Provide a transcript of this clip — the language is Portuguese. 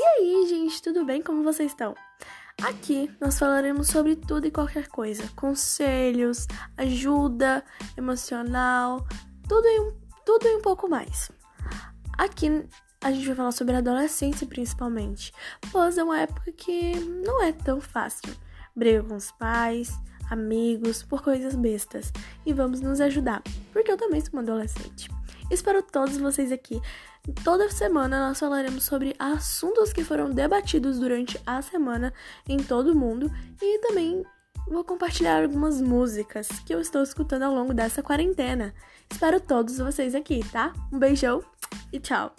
aí, gente, tudo bem? Como vocês estão? Aqui nós falaremos sobre tudo e qualquer coisa: conselhos, ajuda emocional, tudo e um, tudo e um pouco mais. Aqui a gente vai falar sobre a adolescência principalmente, pois é uma época que não é tão fácil. Briga com os pais, amigos, por coisas bestas. E vamos nos ajudar, porque eu também sou uma adolescente. Espero todos vocês aqui. Toda semana nós falaremos sobre assuntos que foram debatidos durante a semana em todo o mundo e também vou compartilhar algumas músicas que eu estou escutando ao longo dessa quarentena. Espero todos vocês aqui, tá? Um beijão e tchau!